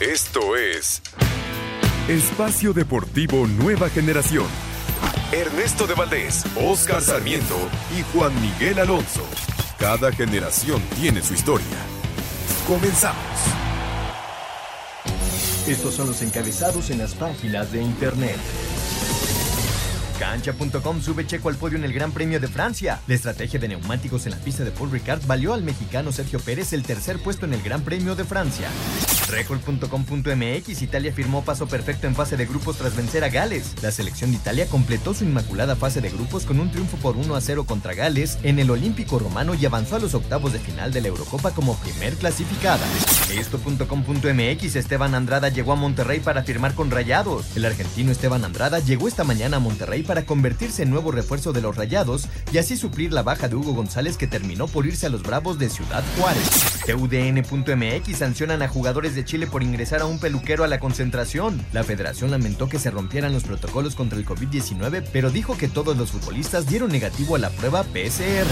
Esto es Espacio Deportivo Nueva Generación. Ernesto de Valdés, Oscar Sarmiento y Juan Miguel Alonso. Cada generación tiene su historia. Comenzamos. Estos son los encabezados en las páginas de internet. Cancha.com sube Checo al podio en el Gran Premio de Francia. La estrategia de neumáticos en la pista de Paul Ricard valió al mexicano Sergio Pérez el tercer puesto en el Gran Premio de Francia. Record.com.mx Italia firmó paso perfecto en fase de grupos tras vencer a Gales. La selección de Italia completó su inmaculada fase de grupos con un triunfo por 1 a 0 contra Gales en el Olímpico Romano y avanzó a los octavos de final de la Eurocopa como primer clasificada. Esto.com.mx Esteban Andrada llegó a Monterrey para firmar con Rayados. El argentino Esteban Andrada llegó esta mañana a Monterrey para convertirse en nuevo refuerzo de los Rayados y así suplir la baja de Hugo González que terminó por irse a los Bravos de Ciudad Juárez. TUDN.mx sancionan a jugadores de Chile por ingresar a un peluquero a la concentración. La federación lamentó que se rompieran los protocolos contra el COVID-19, pero dijo que todos los futbolistas dieron negativo a la prueba PCR.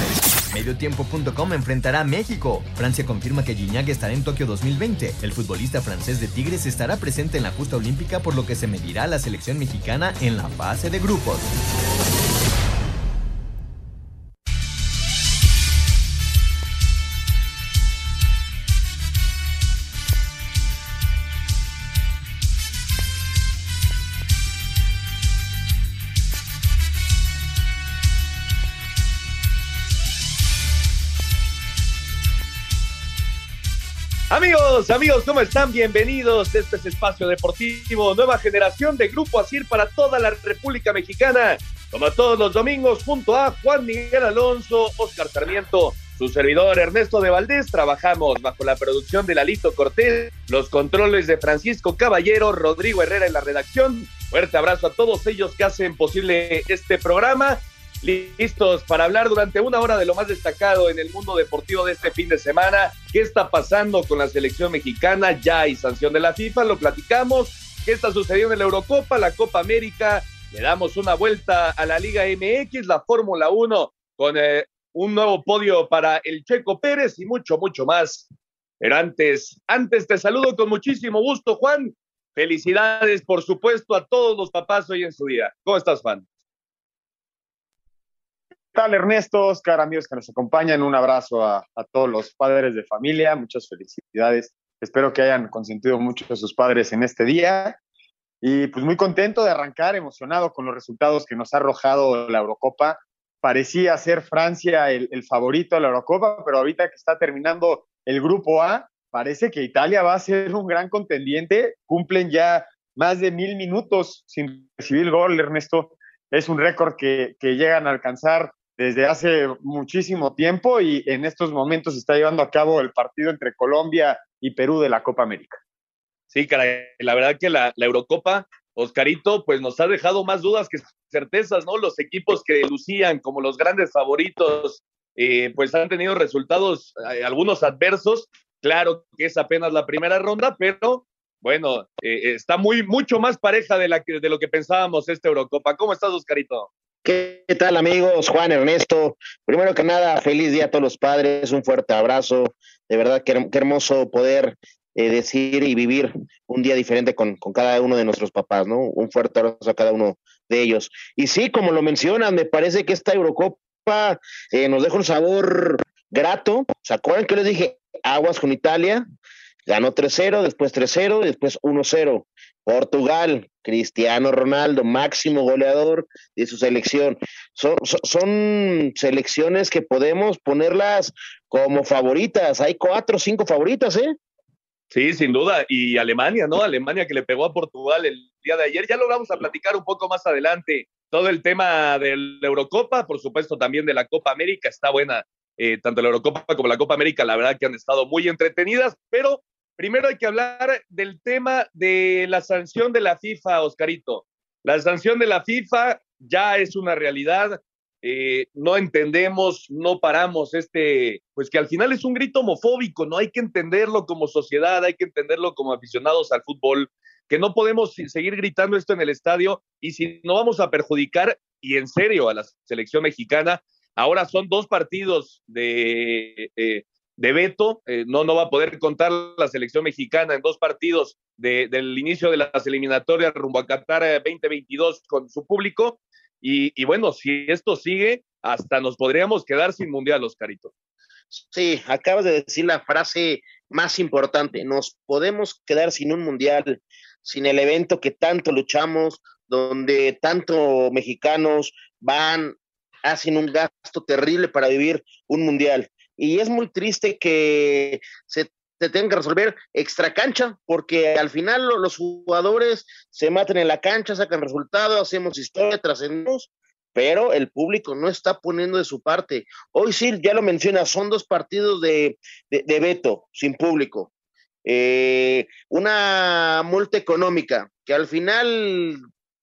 Mediotiempo.com enfrentará a México. Francia confirma que Gignac estará en Tokio 2020. El futbolista francés de Tigres estará presente en la justa olímpica por lo que se medirá a la selección mexicana en la fase de grupos. Amigos, amigos, ¿cómo están? Bienvenidos. Este es Espacio Deportivo, nueva generación de Grupo Asir para toda la República Mexicana. Como todos los domingos, junto a Juan Miguel Alonso, Oscar Sarmiento, su servidor Ernesto de Valdés, trabajamos bajo la producción de Lalito Cortés, los controles de Francisco Caballero, Rodrigo Herrera en la redacción. Fuerte abrazo a todos ellos que hacen posible este programa listos para hablar durante una hora de lo más destacado en el mundo deportivo de este fin de semana. ¿Qué está pasando con la selección mexicana? Ya hay sanción de la FIFA, lo platicamos. ¿Qué está sucediendo en la Eurocopa, la Copa América? Le damos una vuelta a la Liga MX, la Fórmula 1, con eh, un nuevo podio para el Checo Pérez y mucho, mucho más. Pero antes, antes te saludo con muchísimo gusto, Juan. Felicidades, por supuesto, a todos los papás hoy en su día. ¿Cómo estás, Juan? Tal, Ernesto, Oscar, amigos que nos acompañan? Un abrazo a, todos los padres de familia, muchas felicidades. Espero que hayan consentido mucho a sus padres en este día. Y pues muy contento de arrancar, emocionado con los resultados que nos ha arrojado la Eurocopa. Parecía ser Francia el, el favorito de la Eurocopa, pero ahorita que está terminando el grupo A, parece que Italia va a ser un gran contendiente. Cumplen ya más de mil minutos sin recibir gol, Ernesto. Es un récord que, que llegan a alcanzar desde hace muchísimo tiempo y en estos momentos se está llevando a cabo el partido entre Colombia y Perú de la Copa América. Sí, caray, la verdad que la, Eurocopa, Oscarito, pues nos ha dejado más dudas que certezas, ¿no? Los equipos que lucían como los grandes favoritos, eh, pues han tenido resultados, eh, algunos adversos. Claro que es apenas la primera ronda, pero bueno, eh, está muy, mucho más pareja de, la de lo que pensábamos esta Eurocopa. ¿Cómo estás, Oscarito? ¿Qué tal amigos? Juan Ernesto. Primero que nada, feliz día a todos los padres, un fuerte abrazo. De verdad, qué, hermoso poder eh, decir y vivir un día diferente con, cada uno de nuestros papás, ¿no? Un fuerte abrazo a cada uno de ellos. Y sí, como lo mencionan, me parece que esta Eurocopa eh, nos deja un sabor grato. ¿Se acuerdan que les dije aguas con Italia? Ganó 3-0, después 3-0 y después 1-0. Portugal, Cristiano Ronaldo, máximo goleador de su selección. Son, son, selecciones que podemos ponerlas como favoritas. Hay cuatro o cinco favoritas, ¿eh? Sí, sin duda. Y Alemania, ¿no? Alemania que le pegó a Portugal el día de ayer. Ya lo vamos a platicar un poco más adelante. Todo el tema de la Eurocopa, por supuesto también de la Copa América, está buena. Eh, tanto la Eurocopa como la Copa América, la verdad que han estado muy entretenidas, pero Primero hay que hablar del tema de la sanción de la FIFA, Oscarito. La sanción de la FIFA ya es una realidad. Eh, no entendemos, no paramos este, pues que al final es un grito homofóbico, no hay que entenderlo como sociedad, hay que entenderlo como aficionados al fútbol, que no podemos seguir gritando esto en el estadio y si no vamos a perjudicar y en serio a la selección mexicana, ahora son dos partidos de, eh, de veto, eh, no, no va a poder contar la selección mexicana en dos partidos del inicio de las eliminatorias rumbo a Qatar 2022 eh, con su público. Y, bueno, si esto sigue, hasta nos podríamos quedar sin mundial, Oscarito. Sí, acabas de decir la frase más importante, nos podemos quedar sin un mundial, sin el evento que tanto luchamos, donde tanto mexicanos van, hacen un gasto terrible para vivir un mundial y es muy triste que se te tengan que resolver extra cancha, porque al final los jugadores se maten en la cancha, sacan resultados, hacemos historia, trascendemos, pero el público no está poniendo de su parte. Hoy sí, ya lo menciona, son dos partidos de, de, veto, sin público. Eh, una multa económica, que al final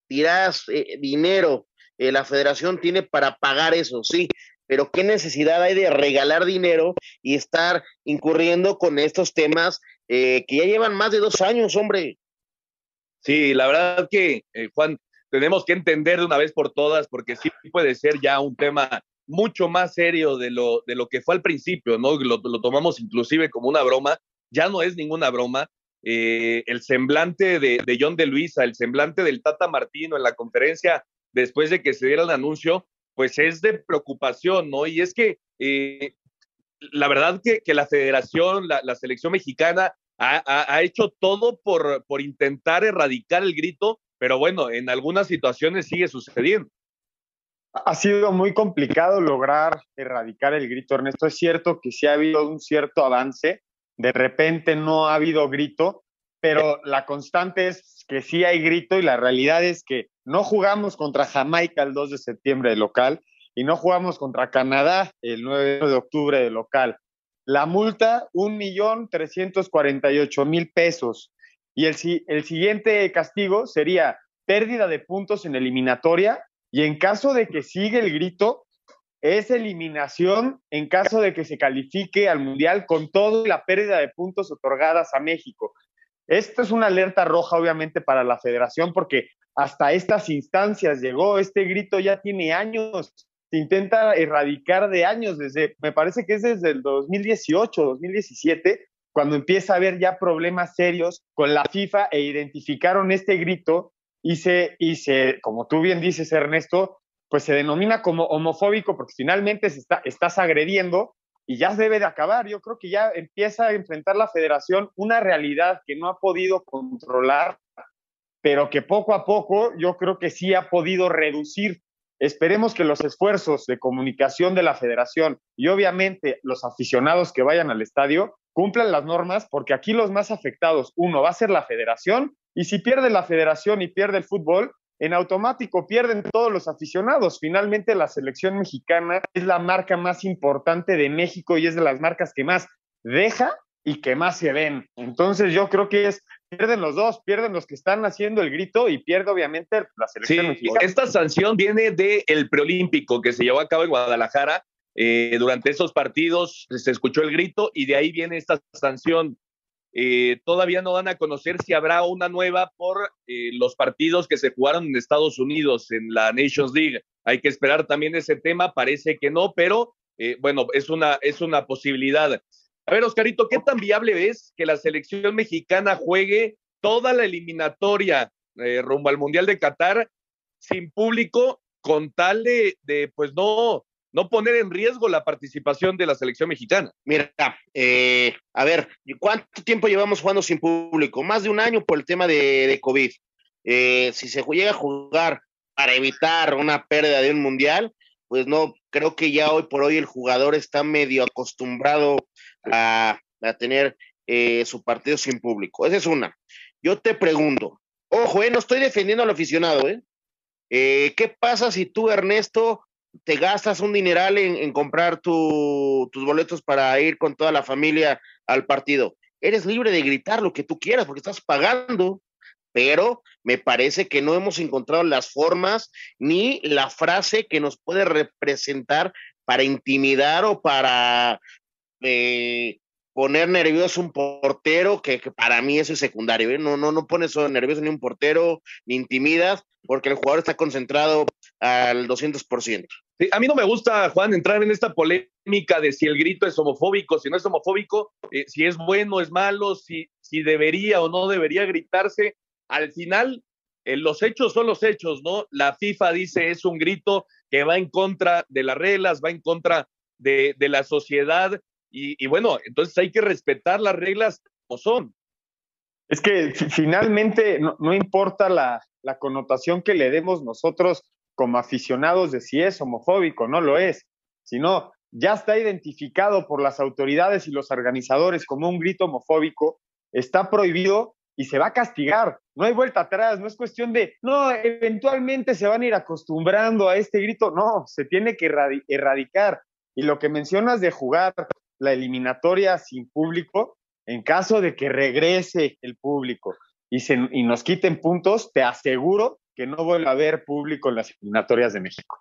dirás eh, dinero, eh, la federación tiene para pagar eso, sí, pero qué necesidad hay de regalar dinero y estar incurriendo con estos temas eh, que ya llevan más de dos años, hombre. Sí, la verdad que, eh, Juan, tenemos que entender de una vez por todas, porque sí puede ser ya un tema mucho más serio de lo, de lo que fue al principio, ¿no? Lo, tomamos inclusive como una broma, ya no es ninguna broma. Eh, el semblante de, de John de Luisa, el semblante del Tata Martino en la conferencia después de que se diera el anuncio, pues es de preocupación, ¿no? Y es que eh, la verdad que, la federación, la, selección mexicana ha, hecho todo por, por intentar erradicar el grito, pero bueno, en algunas situaciones sigue sucediendo. Ha sido muy complicado lograr erradicar el grito, Ernesto. Es cierto que sí ha habido un cierto avance, de repente no ha habido grito, pero la constante es que sí hay grito y la realidad es que no jugamos contra Jamaica el 2 de septiembre de local y no jugamos contra Canadá el 9 de octubre de local. La multa, 1.348.000 pesos. Y el, el siguiente castigo sería pérdida de puntos en eliminatoria y en caso de que siga el grito, es eliminación en caso de que se califique al Mundial con toda la pérdida de puntos otorgadas a México. Esto es una alerta roja, obviamente, para la federación, porque hasta estas instancias llegó. Este grito ya tiene años. Se intenta erradicar de años, desde, me parece que es desde el 2018, 2017, cuando empieza a haber ya problemas serios con la FIFA e identificaron este grito y se, y se como tú bien dices, Ernesto, pues se denomina como homofóbico porque finalmente se está, estás agrediendo y ya debe de acabar. Yo creo que ya empieza a enfrentar la federación una realidad que no ha podido controlar, pero que poco a poco yo creo que sí ha podido reducir. Esperemos que los esfuerzos de comunicación de la federación y obviamente los aficionados que vayan al estadio cumplan las normas, porque aquí los más afectados, uno, va a ser la federación, y si pierde la federación y pierde el fútbol, en automático pierden todos los aficionados. Finalmente la selección mexicana es la marca más importante de México y es de las marcas que más deja y que más se ven. Entonces yo creo que es, pierden los dos, pierden los que están haciendo el grito y pierde obviamente la selección mexicana. Esta sanción viene del preolímpico que se llevó a cabo en Guadalajara. Eh, durante esos partidos se escuchó el grito y de ahí viene esta sanción eh, todavía no dan a conocer si habrá una nueva por eh, los partidos que se jugaron en Estados Unidos en la Nations League. Hay que esperar también ese tema, parece que no, pero eh, bueno, es una, es una posibilidad. A ver, Oscarito, ¿qué tan viable es que la selección mexicana juegue toda la eliminatoria rumbo al Mundial de Qatar sin público con tal de, de pues no, no poner en riesgo la participación de la selección mexicana. Mira, eh, a ver, ¿cuánto tiempo llevamos jugando sin público? Más de un año por el tema de, COVID. Eh, si se llega a jugar para evitar una pérdida de un mundial, pues no, creo que ya hoy por hoy el jugador está medio acostumbrado a, tener eh, su partido sin público. Esa es una. Yo te pregunto, ojo, no estoy defendiendo al aficionado, ¿eh? ¿Qué pasa si tú, Ernesto, te gastas un dineral en, comprar tus boletos para ir con toda la familia al partido. Eres libre de gritar lo que tú quieras porque estás pagando, pero me parece que no hemos encontrado las formas ni la frase que nos puede representar para intimidar o para eh, poner nervioso un portero, que, para mí eso es secundario. ¿eh? No, no, no pones nervioso ni un portero, ni intimidas, porque el jugador está concentrado al 200%. A mí no me gusta, Juan, entrar en esta polémica de si el grito es homofóbico, si no es homofóbico, eh, si es bueno, es malo, si, si debería o no debería gritarse. Al final, eh, los hechos son los hechos, ¿no? La FIFA dice es un grito que va en contra de las reglas, va en contra de, la sociedad y, bueno, entonces hay que respetar las reglas como son. Es que finalmente no, importa la, la, connotación que le demos nosotros como aficionados de si es homofóbico, no lo es, sino ya está identificado por las autoridades y los organizadores como un grito homofóbico, está prohibido y se va a castigar. No hay vuelta atrás, no es cuestión de, no, eventualmente se van a ir acostumbrando a este grito, no, se tiene que erradicar. Y lo que mencionas de jugar la eliminatoria sin público, en caso de que regrese el público y, se, y nos quiten puntos, te aseguro que no vuelva a haber público en las eliminatorias de México.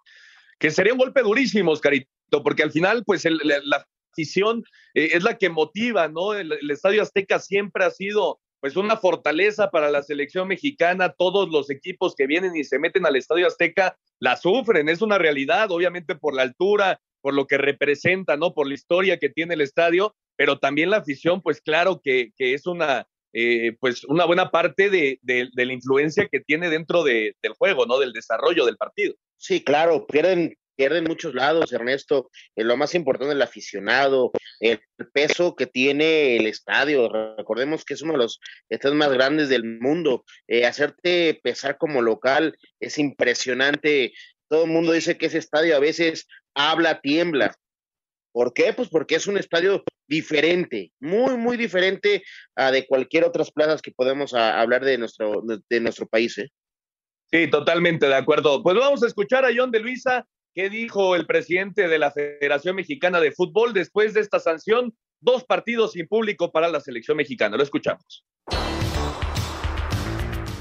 Que sería un golpe durísimo, Carito, porque al final, pues la, afición eh, es la que motiva, ¿no? El, el, Estadio Azteca siempre ha sido pues una fortaleza para la selección mexicana. Todos los equipos que vienen y se meten al Estadio Azteca la sufren, es una realidad, obviamente por la altura, por lo que representa, ¿no? Por la historia que tiene el estadio, pero también la afición, pues claro que, que es una, eh, pues una buena parte de, de, la influencia que tiene dentro de, del juego, ¿no? Del desarrollo del partido. Sí, claro, pierden, pierden muchos lados, Ernesto. Eh, lo más importante el aficionado, el peso que tiene el estadio. Recordemos que es uno de los estadios más grandes del mundo. Eh, hacerte pesar como local es impresionante. Todo el mundo dice que ese estadio a veces habla, tiembla. ¿Por qué? Pues porque es un estadio diferente, muy, muy diferente a de cualquier otras plazas que podemos hablar de nuestro, de, nuestro país. ¿eh? Sí, totalmente de acuerdo. Pues vamos a escuchar a John de Luisa, qué dijo el presidente de la Federación Mexicana de Fútbol después de esta sanción, dos partidos sin público para la selección mexicana. Lo escuchamos.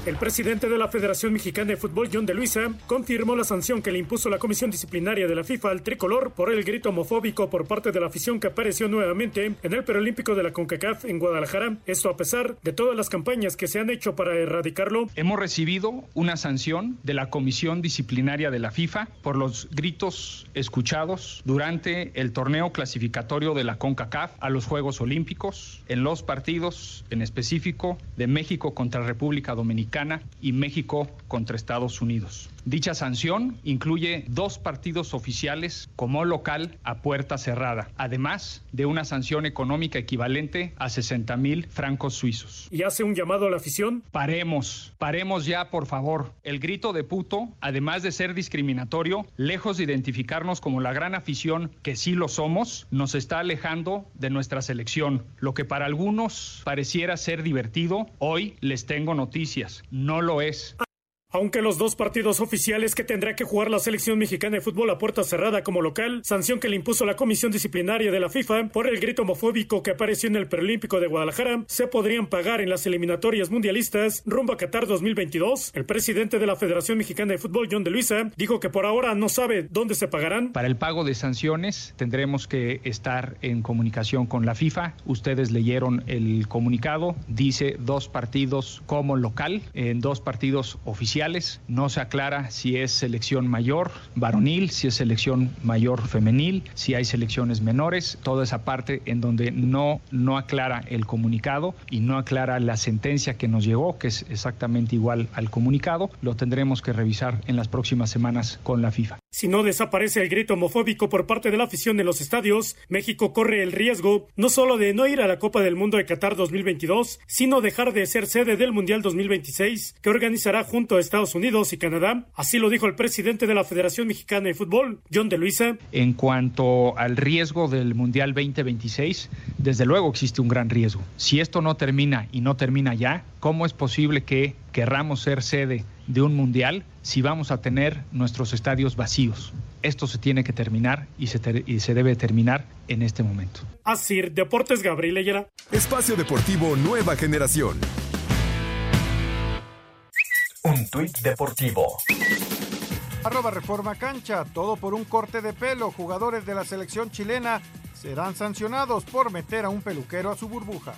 El presidente de la Federación Mexicana de Fútbol, John de Luisa, confirmó la sanción que le impuso la Comisión Disciplinaria de la FIFA al tricolor por el grito homofóbico por parte de la afición que apareció nuevamente en el Perolímpico de la CONCACAF en Guadalajara. Esto a pesar de todas las campañas que se han hecho para erradicarlo. Hemos recibido una sanción de la Comisión Disciplinaria de la FIFA por los gritos escuchados durante el torneo clasificatorio de la CONCACAF a los Juegos Olímpicos en los partidos en específico de México contra República Dominicana y México contra Estados Unidos. Dicha sanción incluye dos partidos oficiales como local a puerta cerrada, además de una sanción económica equivalente a 60 mil francos suizos. ¿Y hace un llamado a la afición? Paremos, paremos ya, por favor. El grito de puto, además de ser discriminatorio, lejos de identificarnos como la gran afición que sí lo somos, nos está alejando de nuestra selección. Lo que para algunos pareciera ser divertido, hoy les tengo noticias, no lo es. Aunque los dos partidos oficiales que tendrá que jugar la selección mexicana de fútbol a puerta cerrada como local, sanción que le impuso la Comisión Disciplinaria de la FIFA por el grito homofóbico que apareció en el Perolímpico de Guadalajara, se podrían pagar en las eliminatorias mundialistas rumbo a Qatar 2022. El presidente de la Federación Mexicana de Fútbol, John de Luisa, dijo que por ahora no sabe dónde se pagarán. Para el pago de sanciones tendremos que estar en comunicación con la FIFA. Ustedes leyeron el comunicado, dice dos partidos como local, en dos partidos oficiales no se aclara si es selección mayor varonil, si es selección mayor femenil, si hay selecciones menores, toda esa parte en donde no, no aclara el comunicado y no aclara la sentencia que nos llegó, que es exactamente igual al comunicado, lo tendremos que revisar en las próximas semanas con la FIFA. Si no desaparece el grito homofóbico por parte de la afición en los estadios, México corre el riesgo no solo de no ir a la Copa del Mundo de Qatar 2022, sino dejar de ser sede del Mundial 2026 que organizará junto a Estados Unidos y Canadá. Así lo dijo el presidente de la Federación Mexicana de Fútbol, John de Luisa. En cuanto al riesgo del Mundial 2026, desde luego existe un gran riesgo. Si esto no termina y no termina ya, ¿cómo es posible que querramos ser sede de un mundial si vamos a tener nuestros estadios vacíos. Esto se tiene que terminar y se, y se debe terminar en este momento. Así, Deportes Gabriel Espacio Deportivo Nueva Generación. Un tuit deportivo. Arroba Reforma Cancha, todo por un corte de pelo. Jugadores de la selección chilena serán sancionados por meter a un peluquero a su burbuja.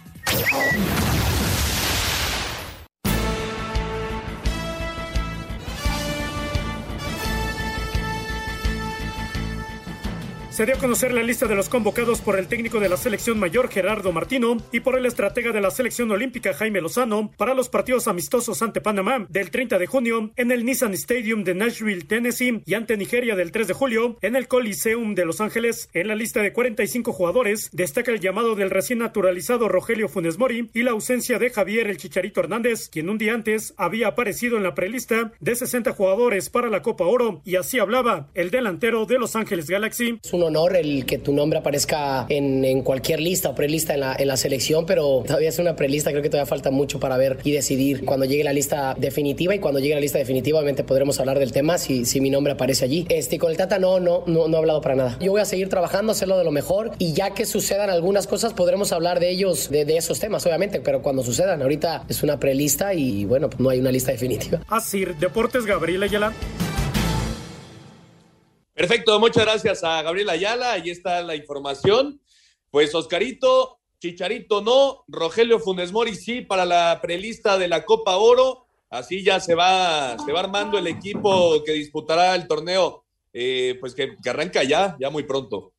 Se dio a conocer la lista de los convocados por el técnico de la selección mayor Gerardo Martino y por el estratega de la selección olímpica Jaime Lozano para los partidos amistosos ante Panamá del 30 de junio en el Nissan Stadium de Nashville, Tennessee y ante Nigeria del 3 de julio en el Coliseum de Los Ángeles. En la lista de 45 jugadores destaca el llamado del recién naturalizado Rogelio Funes Mori y la ausencia de Javier el Chicharito Hernández, quien un día antes había aparecido en la prelista de 60 jugadores para la Copa Oro y así hablaba el delantero de Los Ángeles Galaxy. Honor el que tu nombre aparezca en, cualquier lista o prelista en la, en la selección, pero todavía es una prelista, creo que todavía falta mucho para ver y decidir cuando llegue la lista definitiva y cuando llegue la lista definitiva obviamente podremos hablar del tema si, si mi nombre aparece allí. Este, con el Tata no, no, no, no he hablado para nada. Yo voy a seguir trabajando, hacerlo de lo mejor y ya que sucedan algunas cosas podremos hablar de ellos, de, de esos temas obviamente, pero cuando sucedan, ahorita es una prelista y bueno, pues no hay una lista definitiva. Así, Deportes Gabriel Ayala. Perfecto, muchas gracias a Gabriel Ayala. Ahí está la información. Pues Oscarito, Chicharito no, Rogelio Funes Mori sí para la prelista de la Copa Oro. Así ya se va, se va armando el equipo que disputará el torneo, eh, pues que, que, arranca ya, ya muy pronto.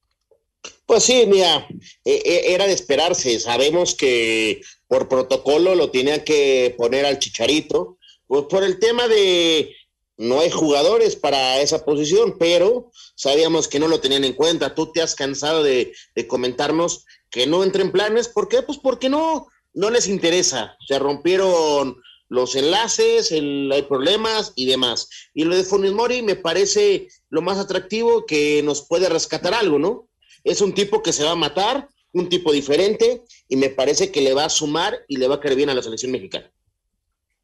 Pues sí, mira, eh, era de esperarse. Sabemos que por protocolo lo tenía que poner al Chicharito, pues por el tema de no hay jugadores para esa posición, pero sabíamos que no lo tenían en cuenta. Tú te has cansado de, comentarnos que no entren planes. ¿Por qué? Pues porque no, no les interesa. Se rompieron los enlaces, hay problemas y demás. Y lo de Funes me parece lo más atractivo que nos puede rescatar algo, ¿no? Es un tipo que se va a matar, un tipo diferente, y me parece que le va a sumar y le va a caer bien a la selección mexicana.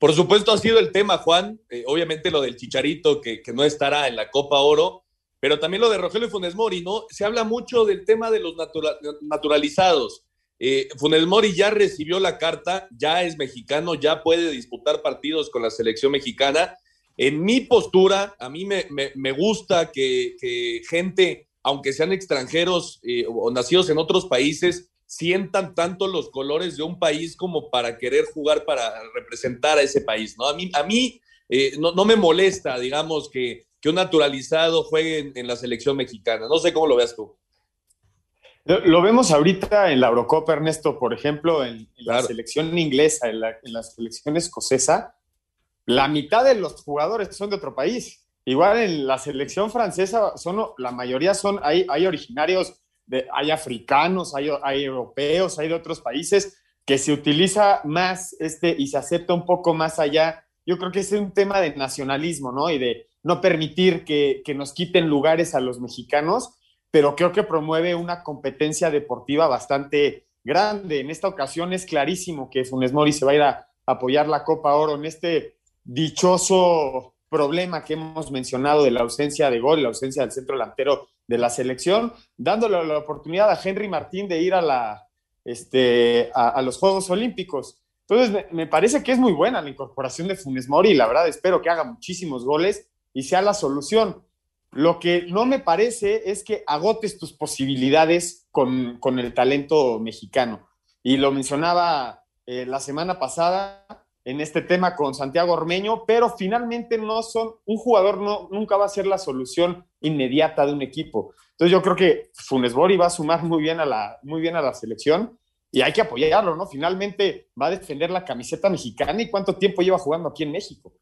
Por supuesto ha sido el tema, Juan. Eh, obviamente lo del Chicharito, que, no estará en la Copa Oro, pero también lo de Rogelio Funes Mori, ¿no? Se habla mucho del tema de los natura naturalizados. Eh, Funes Mori ya recibió la carta, ya es mexicano, ya puede disputar partidos con la selección mexicana. En mi postura, a mí me, gusta que, que, gente, aunque sean extranjeros eh, o nacidos en otros países, sientan tanto los colores de un país como para querer jugar para representar a ese país, ¿no? A mí, a mí eh, no, no, me molesta, digamos, que, que un naturalizado juegue en, en, la selección mexicana. No sé cómo lo veas tú. Lo, vemos ahorita en la Eurocopa, Ernesto, por ejemplo, en, en claro. la selección inglesa, en la, en la selección escocesa, la mitad de los jugadores son de otro país. Igual en la selección francesa, son, la mayoría son, hay, hay originarios hay africanos, hay, hay, europeos, hay de otros países, que se utiliza más este y se acepta un poco más allá. Yo creo que es un tema de nacionalismo, ¿no? Y de no permitir que, que nos quiten lugares a los mexicanos, pero creo que promueve una competencia deportiva bastante grande. En esta ocasión es clarísimo que Funes Mori se va a ir a apoyar la Copa Oro en este dichoso problema que hemos mencionado de la ausencia de gol, la ausencia del centro delantero de la selección, dándole la oportunidad a Henry Martín de ir a, la, este, a, los Juegos Olímpicos. Entonces, me, parece que es muy buena la incorporación de Funes Mori la verdad espero que haga muchísimos goles y sea la solución. Lo que no me parece es que agotes tus posibilidades con, con el talento mexicano. Y lo mencionaba eh, la semana pasada en este tema con Santiago Ormeño, pero finalmente no son, un jugador no, nunca va a ser la solución inmediata de un equipo. Entonces yo creo que Funes Mori va a sumar muy bien a la, muy bien a la selección y hay que apoyarlo, ¿no? Finalmente va a defender la camiseta mexicana y cuánto tiempo lleva jugando aquí en México.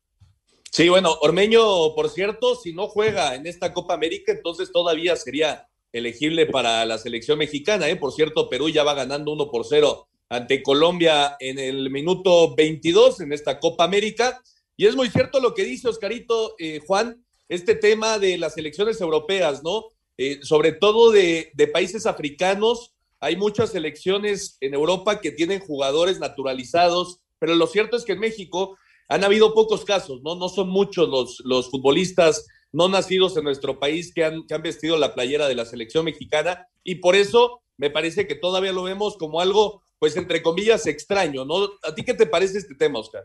Sí, bueno, Ormeño, por cierto, si no juega en esta Copa América, entonces todavía sería elegible para la selección mexicana, ¿eh? Por cierto, Perú ya va ganando 1 por 0 ante Colombia en el minuto 22 en esta Copa América. Y es muy cierto lo que dice Oscarito, eh, Juan, este tema de las elecciones europeas, ¿no? Eh, sobre todo de, países africanos. Hay muchas selecciones en Europa que tienen jugadores naturalizados, pero lo cierto es que en México han habido pocos casos, ¿no? No son muchos los, los futbolistas no nacidos en nuestro país que han, que han vestido la playera de la selección mexicana y por eso me parece que todavía lo vemos como algo pues entre comillas, extraño, ¿no? ¿A ti qué te parece este tema, Oscar?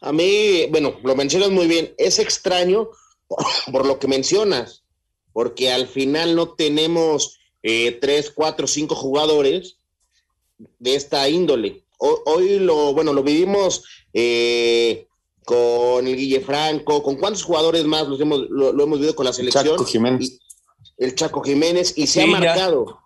A mí, bueno, lo mencionas muy bien, es extraño por, por lo que mencionas, porque al final no tenemos eh, tres, cuatro, cinco jugadores de esta índole. Hoy, hoy lo, bueno, lo vivimos eh, con el Guille Franco, con cuántos jugadores más los hemos, lo, lo hemos vivido con la selección. Chaco Jiménez. el Chaco Jiménez y se ha marcado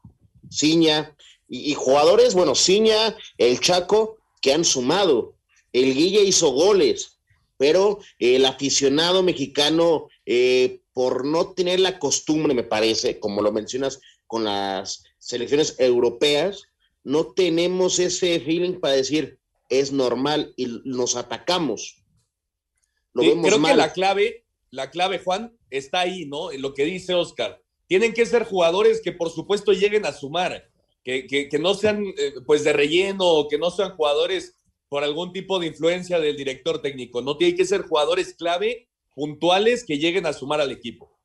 Ciña y, jugadores, bueno, Ciña, el Chaco, que han sumado. El Guille hizo goles, pero el aficionado mexicano, eh, por no tener la costumbre, me parece, como lo mencionas con las selecciones europeas, no tenemos ese feeling para decir es normal y nos atacamos. Lo creo que la clave, la clave, Juan, está ahí, ¿no? En lo que dice Oscar. Tienen que ser jugadores que por supuesto lleguen a sumar, que, que, no sean eh, pues de relleno o que no sean jugadores por algún tipo de influencia del director técnico. No tienen que ser jugadores clave, puntuales, que lleguen a sumar al equipo.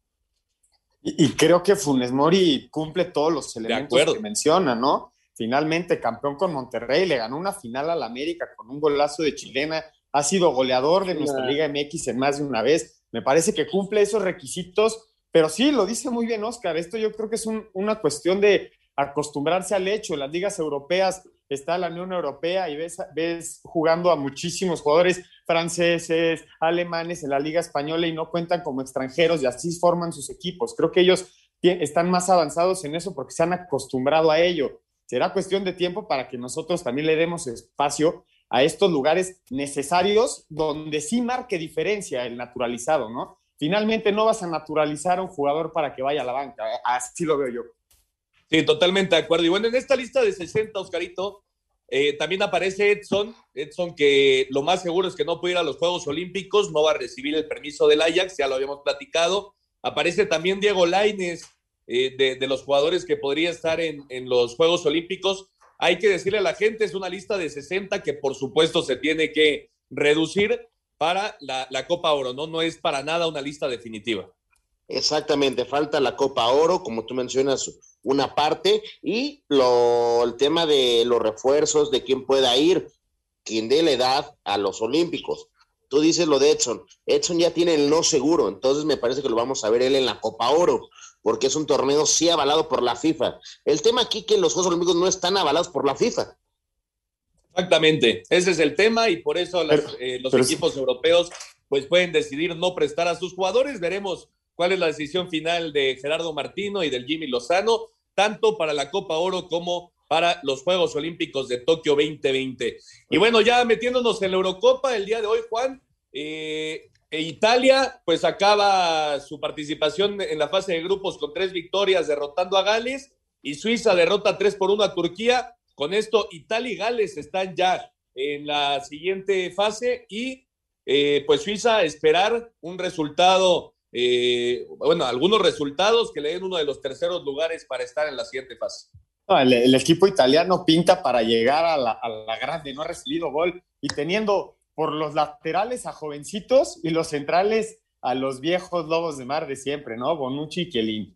Y, creo que Funes Mori cumple todos los elementos que menciona, ¿no? Finalmente campeón con Monterrey, le ganó una final al América con un golazo de chilena, ha sido goleador de nuestra Liga MX en más de una vez. Me parece que cumple esos requisitos, pero sí, lo dice muy bien Oscar, esto yo creo que es una cuestión de acostumbrarse al hecho. En las ligas europeas está la Unión Europea y ves, ves jugando a muchísimos jugadores franceses, alemanes en la Liga Española y no cuentan como extranjeros y así forman sus equipos. Creo que ellos están más avanzados en eso porque se han acostumbrado a ello. Será cuestión de tiempo para que nosotros también le demos espacio a estos lugares necesarios donde sí marque diferencia el naturalizado, ¿no? Finalmente no vas a naturalizar a un jugador para que vaya a la banca, así lo veo yo. Sí, totalmente de acuerdo. Y bueno, en esta lista de 60, Oscarito, eh, también aparece Edson. Edson, que lo más seguro es que no puede ir a los Juegos Olímpicos, no va a recibir el permiso del Ajax, ya lo habíamos platicado. Aparece también Diego Laines, eh, de, los jugadores que podría estar en, los Juegos Olímpicos. Hay que decirle a la gente, es una lista de 60 que por supuesto se tiene que reducir para la, la Copa Oro, ¿no? No es para nada una lista definitiva. Exactamente, falta la Copa Oro, como tú mencionas, una parte, y lo, el tema de los refuerzos, de quién pueda ir, quien dé la edad a los Olímpicos. Tú dices lo de Edson. Edson ya tiene el no seguro, entonces me parece que lo vamos a ver él en la Copa Oro, porque es un torneo sí avalado por la FIFA. El tema aquí que los Juegos Olímpicos no están avalados por la FIFA. Exactamente, ese es el tema y por eso eh, los equipos europeos pues pueden decidir no prestar a sus jugadores. Veremos cuál es la decisión final de Gerardo Martino y del Jimmy Lozano, tanto para la Copa Oro como para los Juegos Olímpicos de Tokio 2020. Y bueno, ya metiéndonos en la Eurocopa el día de hoy, Juan, eh, e Italia pues acaba su participación en la fase de grupos con tres victorias derrotando a Gales y Suiza derrota 3 por 1 a Turquía. Con esto Italia y Gales están ya en la siguiente fase y eh, pues Suiza esperar un resultado eh, bueno, algunos resultados que le den uno de los terceros lugares para estar en la siguiente fase. el, equipo italiano pinta para llegar a la, grande, no ha recibido gol y teniendo por los laterales a jovencitos y los centrales a los viejos lobos de mar de siempre, ¿no? Bonucci y Chiellini.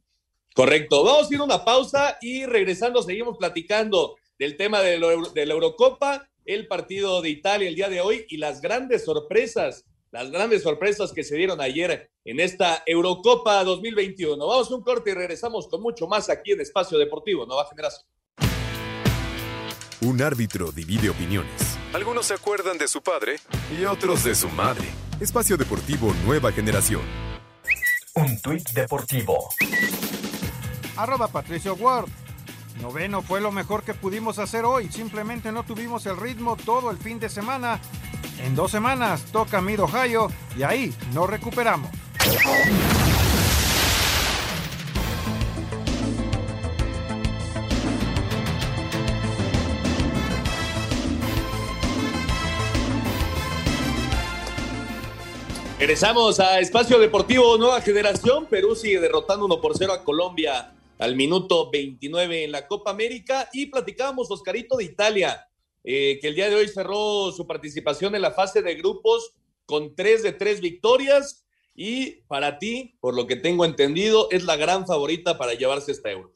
Correcto. Vamos a ir a una pausa y regresando seguimos platicando del tema de, de la Eurocopa, el partido de Italia el día de hoy y las grandes sorpresas las grandes sorpresas que se dieron ayer en esta Eurocopa 2021. Vamos a un corte y regresamos con mucho más aquí en Espacio Deportivo Nueva Generación. Un árbitro divide opiniones. Algunos se acuerdan de su padre y otros de su madre. Espacio Deportivo Nueva Generación. Un tuit deportivo. Arroba Patricio Ward. Noveno fue lo mejor que pudimos hacer hoy. Simplemente no tuvimos el ritmo todo el fin de semana en dos semanas toca Mid Ohio y ahí nos recuperamos. Regresamos a Espacio Deportivo Nueva Generación. Perú sigue derrotando 1 por 0 a Colombia al minuto 29 en la Copa América y platicábamos Oscarito de Italia. Eh, que el día de hoy cerró su participación en la fase de grupos con tres de tres victorias y para ti, por lo que tengo entendido, es la gran favorita para llevarse esta euro.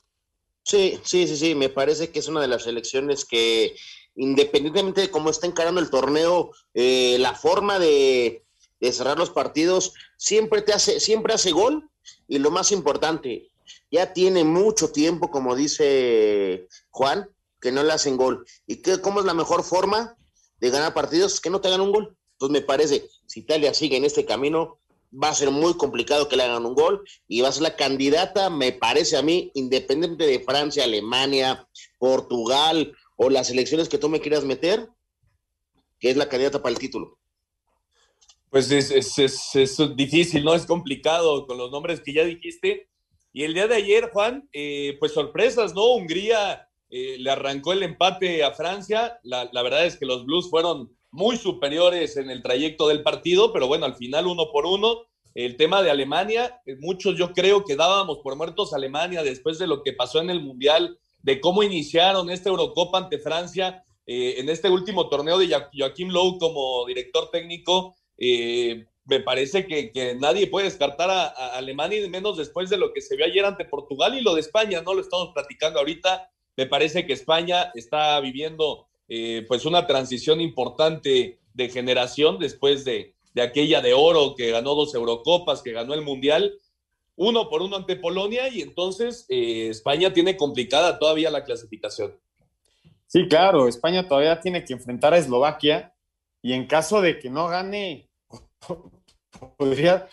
Sí, sí, sí, sí, me parece que es una de las selecciones que independientemente de cómo está encarando el torneo, eh, la forma de, de cerrar los partidos siempre te hace, siempre hace gol y lo más importante, ya tiene mucho tiempo, como dice Juan, que no le hacen gol. ¿Y qué, cómo es la mejor forma de ganar partidos? Que no te hagan un gol. Entonces me parece, si Italia sigue en este camino, va a ser muy complicado que le hagan un gol y va a ser la candidata, me parece a mí, independiente de Francia, Alemania, Portugal o las elecciones que tú me quieras meter, que es la candidata para el título. Pues es, es, difícil, ¿no? Es complicado con los nombres que ya dijiste. Y el día de ayer, Juan, eh, pues sorpresas, ¿no? Hungría eh, le arrancó el empate a Francia. La, verdad es que los Blues fueron muy superiores en el trayecto del partido, pero bueno, al final uno por uno. El tema de Alemania, eh, muchos yo creo que dábamos por muertos Alemania después de lo que pasó en el Mundial, de cómo iniciaron esta Eurocopa ante Francia, en este último torneo de Joaquín Lowe como director técnico. Me parece que, nadie puede descartar a, Alemania menos después de lo que se vio ayer ante Portugal y lo de España, no lo estamos platicando ahorita. Me parece que España está viviendo eh, pues una transición importante de generación después de, aquella de oro que ganó dos Eurocopas, que ganó el Mundial, uno por uno ante Polonia y entonces eh, España tiene complicada todavía la clasificación. Sí, claro, España todavía tiene que enfrentar a Eslovaquia y en caso de que no gane podría,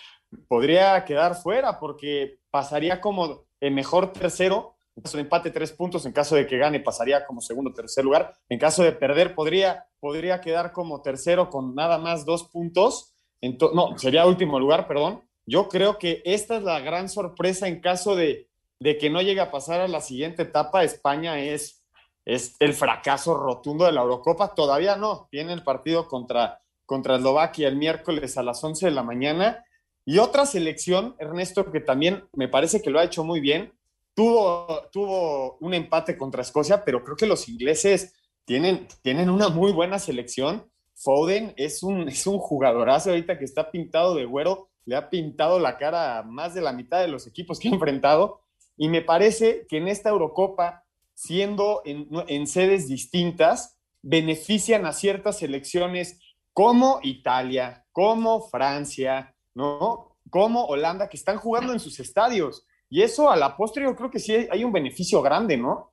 podría quedar fuera porque pasaría como el mejor tercero. En caso de empate, tres puntos. En caso de que gane, pasaría como segundo o tercer lugar. En caso de perder, podría, podría quedar como tercero con nada más dos puntos. no, sería último lugar, perdón. Yo creo que esta es la gran sorpresa en caso de, de que no llegue a pasar a la siguiente etapa. España es, es el fracaso rotundo de la Eurocopa. Todavía no. Tiene el partido contra contra Eslovaquia el miércoles a las 11 de la mañana. Y otra selección, Ernesto, que también me parece que lo ha hecho muy bien, tuvo, tuvo un empate contra Escocia, pero creo que los ingleses tienen, tienen una muy buena selección. Foden es un, es un jugadorazo ahorita que está pintado de güero, le ha pintado la cara a más de la mitad de los equipos que ha enfrentado. Y me parece que en esta Eurocopa, siendo en, en sedes distintas, benefician a ciertas selecciones como Italia, como Francia, ¿no? Como Holanda, que están jugando en sus estadios. Y eso a la postre yo creo que sí hay un beneficio grande, ¿no?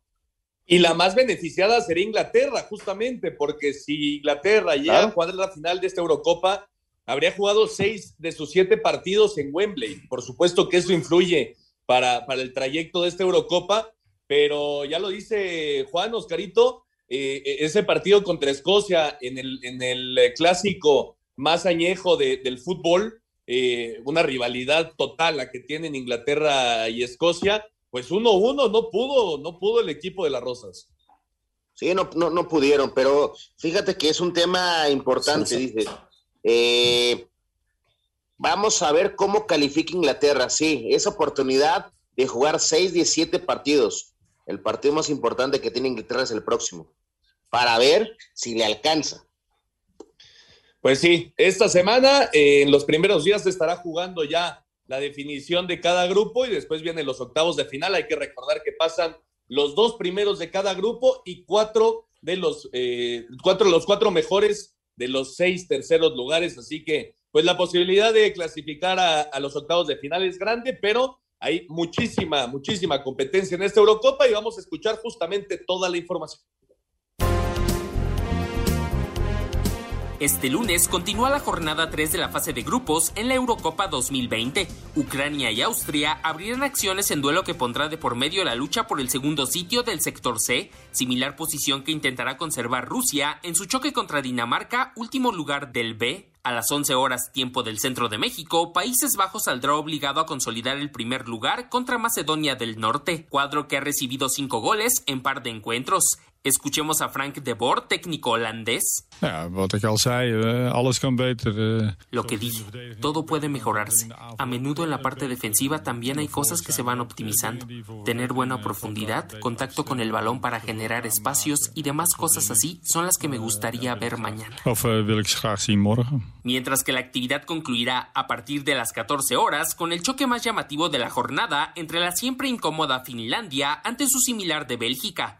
Y la más beneficiada sería Inglaterra, justamente, porque si Inglaterra llega a jugar la final de esta Eurocopa, habría jugado seis de sus siete partidos en Wembley. Por supuesto que eso influye para, para el trayecto de esta Eurocopa, pero ya lo dice Juan Oscarito, eh, eh, ese partido contra Escocia en el, en el eh, clásico más añejo del fútbol, una rivalidad total la que tienen Inglaterra y Escocia, pues 1-1 no pudo, no pudo el equipo de las Rosas. Sí, no, no, no pudieron, pero fíjate que es un tema importante, dice. vamos a ver cómo califica Inglaterra, sí, esa oportunidad de jugar 6 de 7 partidos. El partido más importante que tiene Inglaterra es el próximo para ver si le alcanza. Pues sí, esta semana, eh, en los primeros días, se estará jugando ya la definición de cada grupo y después vienen los octavos de final. Hay que recordar que pasan los dos primeros de cada grupo y cuatro de los, eh, cuatro, los cuatro mejores de los seis terceros lugares. Así que, pues la posibilidad de clasificar a, a los octavos de final es grande, pero hay muchísima, muchísima competencia en esta Eurocopa y vamos a escuchar justamente toda la información. Este lunes continúa la jornada 3 de la fase de grupos en la Eurocopa 2020. Ucrania y Austria abrirán acciones en duelo que pondrá de por medio la lucha por el segundo sitio del sector C, similar posición que intentará conservar Rusia en su choque contra Dinamarca, último lugar del B. A las 11 horas tiempo del centro de México, Países Bajos saldrá obligado a consolidar el primer lugar contra Macedonia del Norte, cuadro que ha recibido cinco goles en par de encuentros. Escuchemos a Frank de Boer, técnico holandés. Eh, Lo que dije, todo puede mejorarse. A menudo en la parte defensiva también hay cosas que se van optimizando. Tener buena profundidad, contacto con el balón para generar espacios y demás cosas así son las que me gustaría ver mañana. Eh, Mientras que la actividad concluirá a partir de las 14 horas con el choque más llamativo de la jornada entre la siempre incómoda Finlandia ante su similar de Bélgica.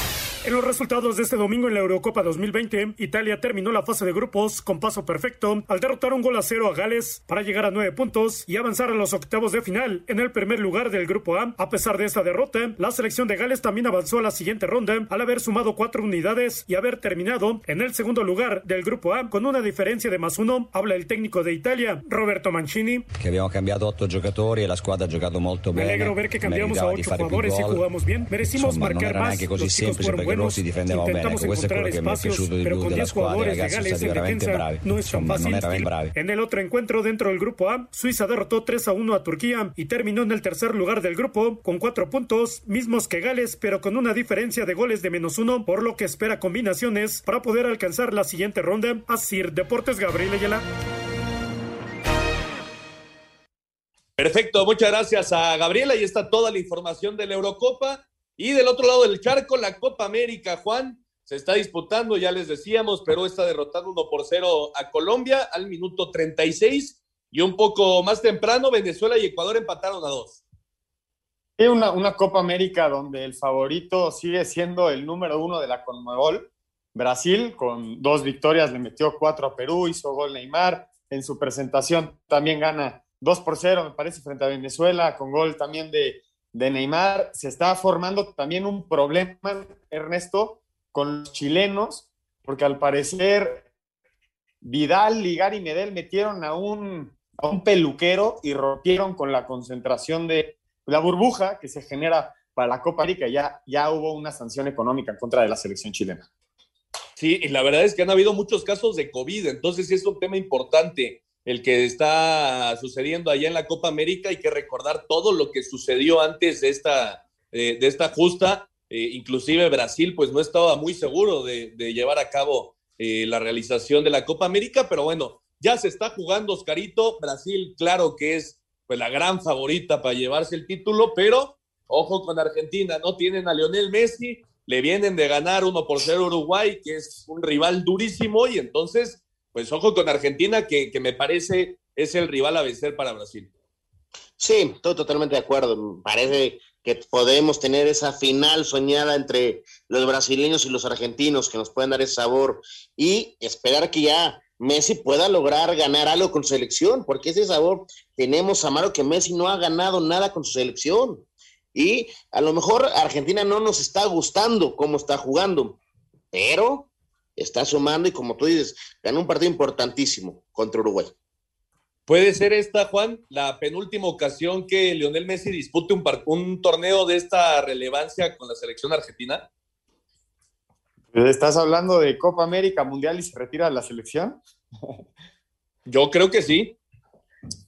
En los resultados de este domingo en la Eurocopa 2020, Italia terminó la fase de grupos con paso perfecto al derrotar un gol a cero a Gales para llegar a nueve puntos y avanzar a los octavos de final en el primer lugar del grupo A. A pesar de esta derrota, la selección de Gales también avanzó a la siguiente ronda al haber sumado cuatro unidades y haber terminado en el segundo lugar del grupo A con una diferencia de más uno. Habla el técnico de Italia, Roberto Mancini. Que habíamos cambiado ocho jugadores y la squadra ha jugado muy bien. Me alegro ver que cambiamos a ocho jugadores y jugamos bien. Merecimos Insomma, marcar era más. Los chicos fueron buenos. Intentamos Questo è quello encontrar è espacios, piaciuto di pero più con della 10 squadra. I jugadores de ragazzi sono Gales stati en veramente defensa bravi. no es tan fácil. bravi. En el otro encuentro dentro del grupo A, Suiza derrotó 3 a 1 a Turquía y terminó en el tercer lugar del grupo con cuatro puntos, mismos que Gales, pero con una diferencia de goles de menos uno, por lo que espera combinaciones para poder alcanzar la siguiente ronda. Así, Deportes Gabriel Ayala. Perfecto, muchas gracias a Gabriela. Ahí está toda la información de la Eurocopa. Y del otro lado del charco, la Copa América, Juan, se está disputando, ya les decíamos, Perú está derrotando 1 por 0 a Colombia al minuto 36 y un poco más temprano Venezuela y Ecuador empataron a dos. Sí, una, una Copa América donde el favorito sigue siendo el número uno de la Conmebol. Brasil, con dos victorias, le metió cuatro a Perú, hizo gol Neymar. En su presentación también gana 2 por 0, me parece, frente a Venezuela, con gol también de, de Neymar. Se está formando también un problema, Ernesto, con los chilenos, porque al parecer Vidal, Ligar y Medel metieron a un, a un peluquero y rompieron con la concentración de la burbuja que se genera para la Copa América. Ya, ya hubo una sanción económica en contra de la selección chilena. Sí, y la verdad es que han habido muchos casos de COVID, entonces es un tema importante el que está sucediendo allá en la Copa América. Hay que recordar todo lo que sucedió antes de esta, eh, de esta justa. Eh, inclusive Brasil pues no estaba muy seguro de, llevar a cabo eh, la realización de la Copa América, pero bueno, ya se está jugando Oscarito. Brasil, claro que es pues la gran favorita para llevarse el título, pero ojo con Argentina, no tienen a Lionel Messi, le vienen de ganar uno por 0 Uruguay, que es un rival durísimo, y entonces, pues ojo con Argentina, que, que me parece es el rival a vencer para Brasil. Sí, estoy totalmente de acuerdo. Parece que podemos tener esa final soñada entre los brasileños y los argentinos que nos pueden dar ese sabor y esperar que ya Messi pueda lograr ganar algo con su selección, porque ese sabor tenemos amaro que Messi no ha ganado nada con su selección. Y a lo mejor Argentina no nos está gustando cómo está jugando, pero está sumando y como tú dices, ganó un partido importantísimo contra Uruguay. ¿Puede ser esta, Juan, la penúltima ocasión que Lionel Messi dispute un, un torneo de esta relevancia con la selección argentina? ¿Estás hablando de Copa América Mundial y se retira de la selección? Yo creo que sí.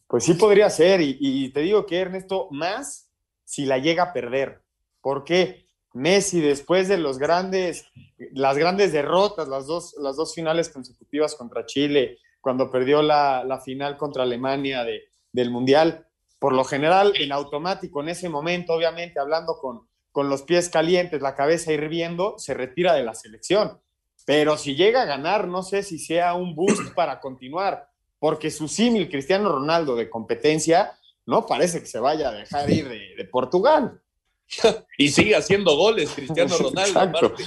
Pues sí podría ser, y, y, te digo que Ernesto, más si la llega a perder. ¿Por qué? Messi, después de los grandes, las grandes derrotas, las dos, las dos finales consecutivas contra Chile, cuando perdió la, la final contra Alemania de, del Mundial, por lo general, en automático, en ese momento, obviamente, hablando con, con los pies calientes, la cabeza hirviendo, se retira de la selección. Pero si llega a ganar, no sé si sea un boost para continuar, porque su símil Cristiano Ronaldo de competencia no parece que se vaya a dejar ir de, de Portugal. y sigue haciendo goles Cristiano Ronaldo. Aparte.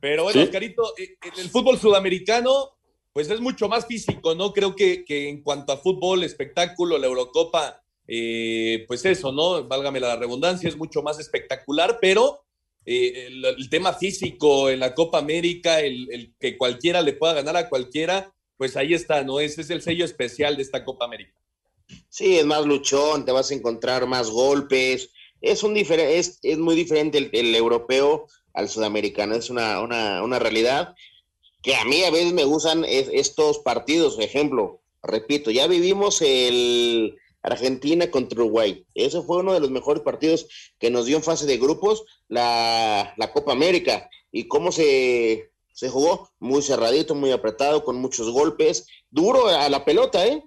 Pero bueno, ¿Sí? Oscarito, en el fútbol sudamericano, pues es mucho más físico, ¿no? Creo que, que en cuanto a fútbol, espectáculo, la Eurocopa, eh, pues eso, ¿no? Válgame la redundancia, es mucho más espectacular, pero eh, el, el, tema físico en la Copa América, el, el, que cualquiera le pueda ganar a cualquiera, pues ahí está, ¿no? Ese es el sello especial de esta Copa América. Sí, es más luchón, te vas a encontrar más golpes, es, un es, es muy diferente el, europeo al sudamericano, es una, una, una, realidad que a mí a veces me gustan es, estos partidos, ejemplo, repito, ya vivimos el Argentina contra Uruguay, ese fue uno de los mejores partidos que nos dio en fase de grupos la, la Copa América. Y cómo se, se jugó, muy cerradito, muy apretado, con muchos golpes, duro a la pelota, ¿eh?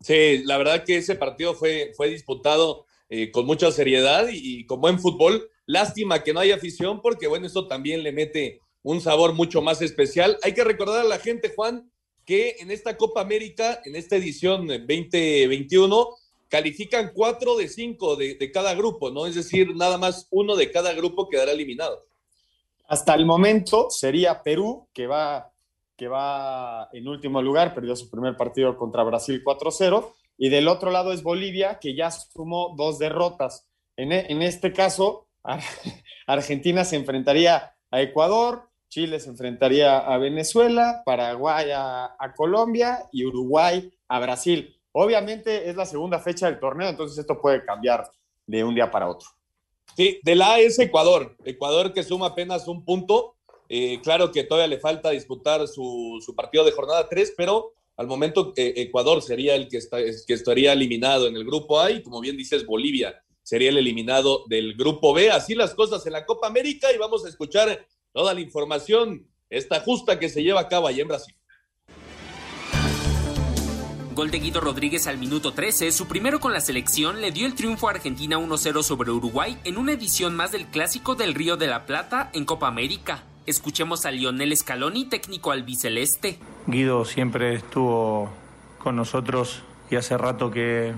Sí, la verdad que ese partido fue, fue disputado eh, con mucha seriedad y, y, con buen fútbol. Lástima que no haya afición porque, bueno, eso también le mete un sabor mucho más especial. Hay que recordar a la gente, Juan, que en esta Copa América, en esta edición 2021, califican cuatro de cinco de, de cada grupo, ¿no? Es decir, nada más uno de cada grupo quedará eliminado. Hasta el momento sería Perú, que va, que va en último lugar, perdió su primer partido contra Brasil 4-0, y del otro lado es Bolivia, que ya sumó dos derrotas. En, en este caso, Argentina se enfrentaría a Ecuador, Chile se enfrentaría a Venezuela, Paraguay a, a, Colombia y Uruguay a Brasil. Obviamente es la segunda fecha del torneo, entonces esto puede cambiar de un día para otro. Sí, de la A es Ecuador. Ecuador que suma apenas un punto. Eh, claro que todavía le falta disputar su, su partido de jornada 3, pero al momento eh, Ecuador sería el que, estaría eliminado en el grupo A y como bien dices, Bolivia sería el eliminado del grupo B. Así las cosas en la Copa América y vamos a escuchar toda la información, esta justa que se lleva a cabo allá en Brasil. Gol de Guido Rodríguez al minuto 13, su primero con la selección, le dio el triunfo a Argentina 1-0 sobre Uruguay en una edición más del Clásico del Río de la Plata en Copa América. Escuchemos a Lionel Scaloni, técnico albiceleste. Guido siempre estuvo con nosotros y hace rato que,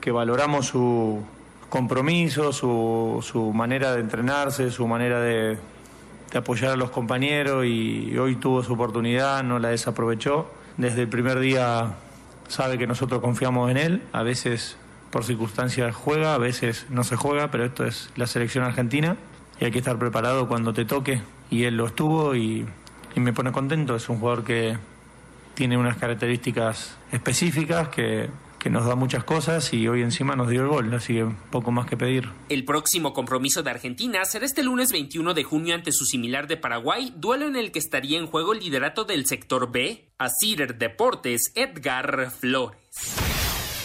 que valoramos su compromiso, su, su, manera de entrenarse, su manera de, de apoyar a los compañeros y hoy tuvo su oportunidad, no la desaprovechó. Desde el primer día sabe que nosotros confiamos en él, a veces por circunstancias juega, a veces no se juega, pero esto es la selección argentina. Y hay que estar preparado cuando te toque. Y él lo estuvo y, y me pone contento, es un jugador que tiene unas características específicas que que nos da muchas cosas y hoy encima nos dio el gol, así que poco más que pedir. El próximo compromiso de Argentina será este lunes 21 de junio ante su similar de Paraguay, duelo en el que estaría en juego el liderato del sector B, Asirer Deportes Edgar Flores.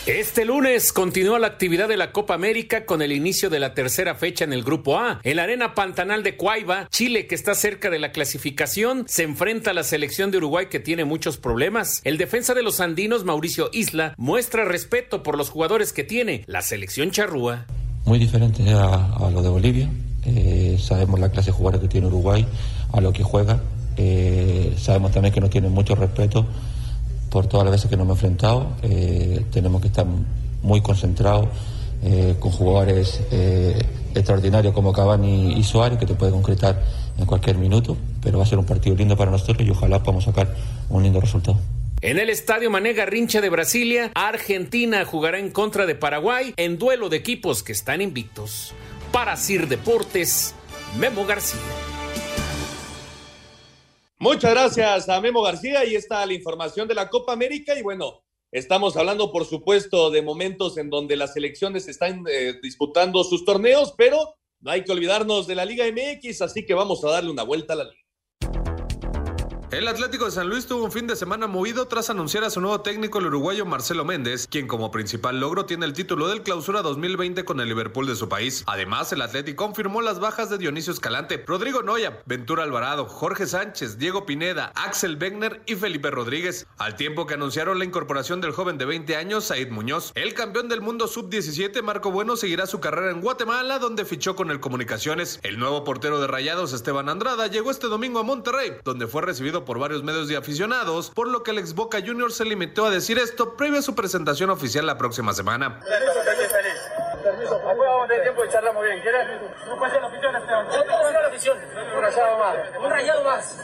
Este lunes continúa la actividad de la Copa América con el inicio de la tercera fecha en el Grupo A. En la Arena Pantanal de Cuaiba, Chile, que está cerca de la clasificación, se enfrenta a la selección de Uruguay que tiene muchos problemas. El defensa de los andinos, Mauricio Isla, muestra respeto por los jugadores que tiene la selección charrúa. Muy diferente a, lo de Bolivia. Eh, sabemos la clase de jugadores que tiene Uruguay, a lo que juega. Eh, sabemos también que no tiene mucho respeto por todas las veces que nos hemos enfrentado. Eh, tenemos que estar muy concentrados eh, con jugadores eh, extraordinarios como Cavani y Suárez, que te puede concretar en cualquier minuto, pero va a ser un partido lindo para nosotros y ojalá podamos sacar un lindo resultado. En el estadio Mané Garrincha de Brasilia, Argentina jugará en contra de Paraguay en duelo de equipos que están invictos. Para Sir Deportes, Memo García. Muchas gracias a Memo García. Ahí está la información de la Copa América. Y bueno, estamos hablando, por supuesto, de momentos en donde las selecciones están eh, disputando sus torneos, pero no hay que olvidarnos de la Liga MX, así que vamos a darle una vuelta a la liga. El Atlético de San Luis tuvo un fin de semana movido tras anunciar a su nuevo técnico, el uruguayo Marcelo Méndez, quien como principal logro tiene el título del Clausura 2020 con el Liverpool de su país. Además, el Atlético confirmó las bajas de Dionisio Escalante, Rodrigo Noya, Ventura Alvarado, Jorge Sánchez, Diego Pineda, Axel Wegner y Felipe Rodríguez, al tiempo que anunciaron la incorporación del joven de 20 años, Said Muñoz. El campeón del mundo sub-17, Marco Bueno, seguirá su carrera en Guatemala, donde fichó con el Comunicaciones. El nuevo portero de Rayados, Esteban Andrada, llegó este domingo a Monterrey, donde fue recibido por varios medios de aficionados, por lo que el ex Boca Juniors se limitó a decir esto previo a su presentación oficial la próxima semana.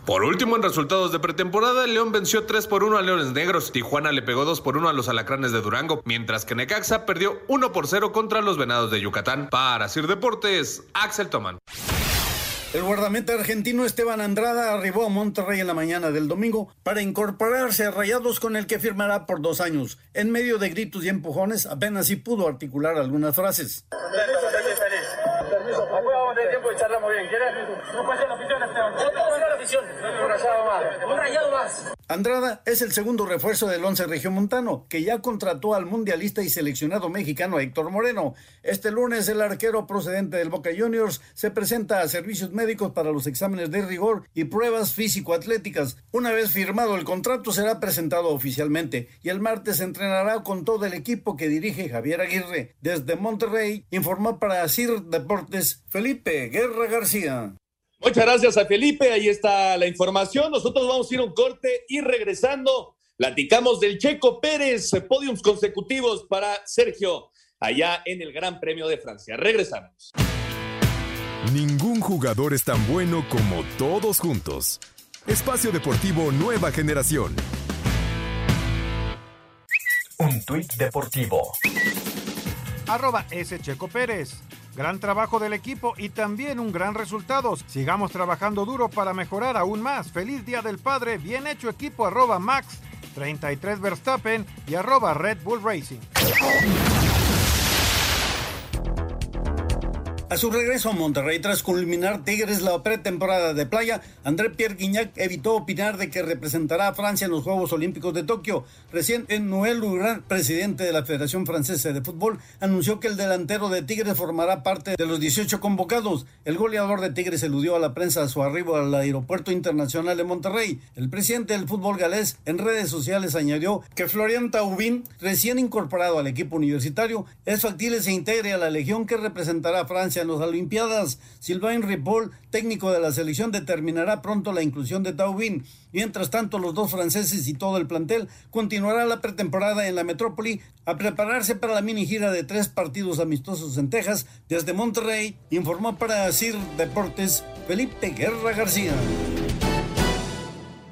Por último, en resultados de pretemporada, León venció 3 por 1 a Leones Negros. Tijuana le pegó 2 por 1 a los Alacranes de Durango, mientras que Necaxa perdió 1 por 0 contra los Venados de Yucatán. Para Sir Deportes, Axel Toman. El guardameta argentino Esteban Andrada arribó a Monterrey en la mañana del domingo para incorporarse a Rayados con el que firmará por dos años. En medio de gritos y empujones, apenas si pudo articular algunas frases. Andrada es el segundo refuerzo del once regiomontano, que ya contrató al mundialista y seleccionado mexicano Héctor Moreno. Este lunes el arquero procedente del Boca Juniors se presenta a servicios médicos para los exámenes de rigor y pruebas físico-atléticas. Una vez firmado el contrato será presentado oficialmente y el martes entrenará con todo el equipo que dirige Javier Aguirre. Desde Monterrey informó para CIR Deportes Felipe Guerra García. Muchas gracias a Felipe, ahí está la información. Nosotros vamos a ir a un corte y regresando, platicamos del Checo Pérez, podiums consecutivos para Sergio allá en el Gran Premio de Francia. Regresamos. Ningún jugador es tan bueno como todos juntos. Espacio Deportivo Nueva Generación. Un tuit deportivo. Arroba S. Checo Pérez. Gran trabajo del equipo y también un gran resultado. Sigamos trabajando duro para mejorar aún más. Feliz Día del Padre. Bien hecho equipo arroba Max 33 Verstappen y arroba Red Bull Racing. A su regreso a Monterrey tras culminar Tigres la pretemporada de playa, André Pierre Guignac evitó opinar de que representará a Francia en los Juegos Olímpicos de Tokio. Recién en Noël Legrand, presidente de la Federación Francesa de Fútbol, anunció que el delantero de Tigres formará parte de los 18 convocados. El goleador de Tigres eludió a la prensa a su arribo al Aeropuerto Internacional de Monterrey. El presidente del fútbol galés en redes sociales añadió que Florian Taubin, recién incorporado al equipo universitario, es factible se integre a la legión que representará a Francia en las Olimpiadas. Sylvain Ripoll, técnico de la selección, determinará pronto la inclusión de Taubin. Mientras tanto, los dos franceses y todo el plantel continuará la pretemporada en la metrópoli a prepararse para la mini gira de tres partidos amistosos en Texas. Desde Monterrey, informó para CIR Deportes Felipe Guerra García.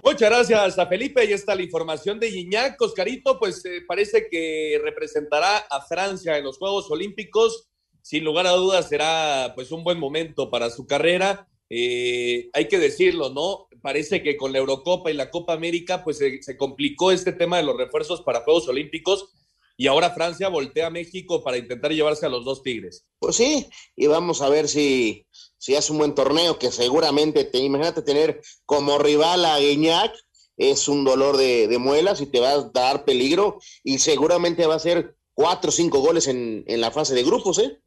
Muchas gracias a Felipe. Y está la información de Gignac. Oscarito, pues eh, parece que representará a Francia en los Juegos Olímpicos sin lugar a dudas será pues un buen momento para su carrera. Eh, hay que decirlo, ¿no? Parece que con la Eurocopa y la Copa América pues se, complicó este tema de los refuerzos para Juegos Olímpicos y ahora Francia voltea a México para intentar llevarse a los dos Tigres. Pues sí, y vamos a ver si, si hace un buen torneo, que seguramente, te, imagínate tener como rival a Guiñac, es un dolor de, de, muelas y te va a dar peligro y seguramente va a ser cuatro o cinco goles en, en la fase de grupos, ¿eh?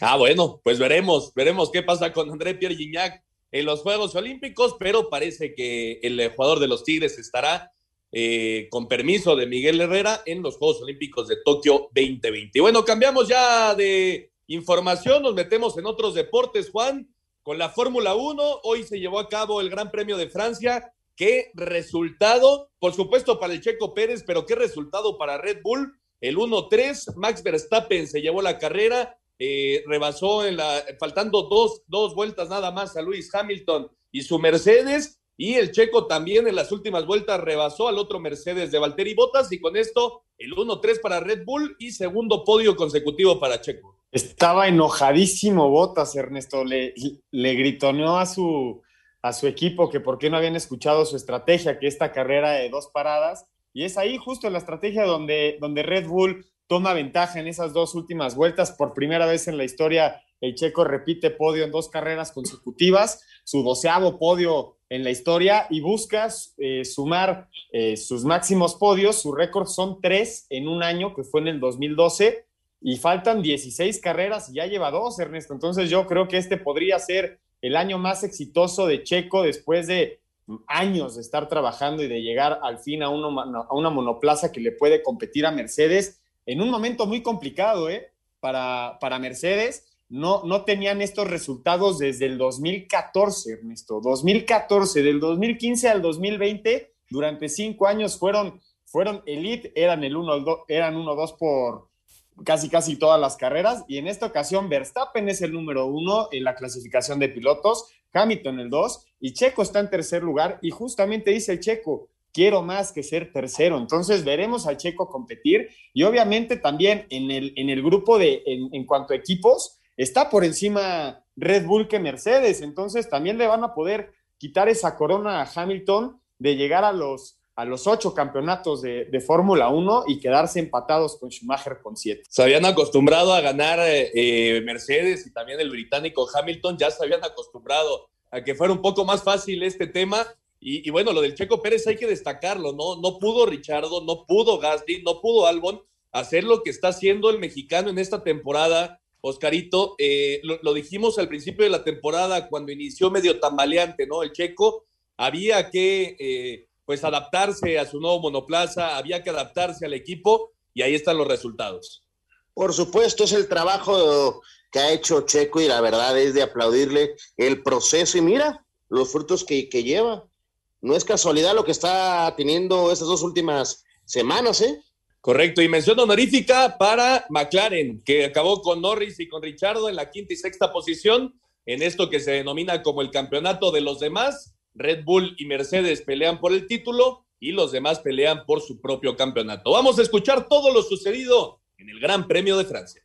Ah, bueno, pues veremos, veremos qué pasa con André Pierre Gignac en los Juegos Olímpicos, pero parece que el jugador de los Tigres estará eh, con permiso de Miguel Herrera en los Juegos Olímpicos de Tokio 2020. Y bueno, cambiamos ya de información, nos metemos en otros deportes, Juan, con la Fórmula 1. Hoy se llevó a cabo el Gran Premio de Francia. Qué resultado, por supuesto, para el Checo Pérez, pero qué resultado para Red Bull. El 1-3, Max Verstappen se llevó la carrera, eh, rebasó en la, faltando dos, dos vueltas nada más a Luis Hamilton y su Mercedes, y el checo también en las últimas vueltas rebasó al otro Mercedes de Valtteri Bottas, y con esto el 1-3 para Red Bull y segundo podio consecutivo para Checo. Estaba enojadísimo Bottas, Ernesto, le, le gritoneó a su, a su equipo que por qué no habían escuchado su estrategia, que esta carrera de dos paradas, y es ahí justo la estrategia donde, donde Red Bull toma ventaja en esas dos últimas vueltas. Por primera vez en la historia, el checo repite podio en dos carreras consecutivas, su doceavo podio en la historia y busca eh, sumar eh, sus máximos podios. Su récord son tres en un año, que fue en el 2012, y faltan 16 carreras y ya lleva dos, Ernesto. Entonces yo creo que este podría ser el año más exitoso de Checo después de años de estar trabajando y de llegar al fin a, a una monoplaza que le puede competir a Mercedes en un momento muy complicado ¿eh? para, para Mercedes. No, no tenían estos resultados desde el 2014, Ernesto. 2014, del 2015 al 2020, durante cinco años fueron, fueron elite, eran el 1-2 eran por casi casi todas las carreras. Y en esta ocasión, Verstappen es el número uno en la clasificación de pilotos, Hamilton el 2 y Checo está en tercer lugar. Y justamente dice el Checo, quiero más que ser tercero. Entonces veremos al Checo competir y obviamente también en el, en el grupo de, en, cuanto a equipos, está por encima Red Bull que Mercedes. Entonces también le van a poder quitar esa corona a Hamilton de llegar a los, a los ocho campeonatos de, Fórmula 1 y quedarse empatados con Schumacher con siete. Se habían acostumbrado a ganar eh, Mercedes y también el británico Hamilton, ya se habían acostumbrado a que fuera un poco más fácil este tema y, bueno, lo del Checo Pérez hay que destacarlo, ¿no? No pudo Richardo, no pudo Gasly, no pudo Albon hacer lo que está haciendo el mexicano en esta temporada. Oscarito, eh, lo, dijimos al principio de la temporada cuando inició medio tambaleante, ¿no? El Checo había que, eh, pues, adaptarse a su nuevo monoplaza, había que adaptarse al equipo y ahí están los resultados. Por supuesto, es el trabajo que ha hecho Checo y la verdad es de aplaudirle el proceso y mira los frutos que, que lleva no es casualidad lo que está teniendo estas dos últimas semanas, ¿eh? Correcto, y mención honorífica para McLaren, que acabó con Norris y con Richardo en la quinta y sexta posición. en esto que se denomina como el campeonato de los demás. Red Bull y Mercedes pelean por el título y los demás pelean por su propio campeonato. Vamos a escuchar todo lo sucedido en el Gran Premio de Francia.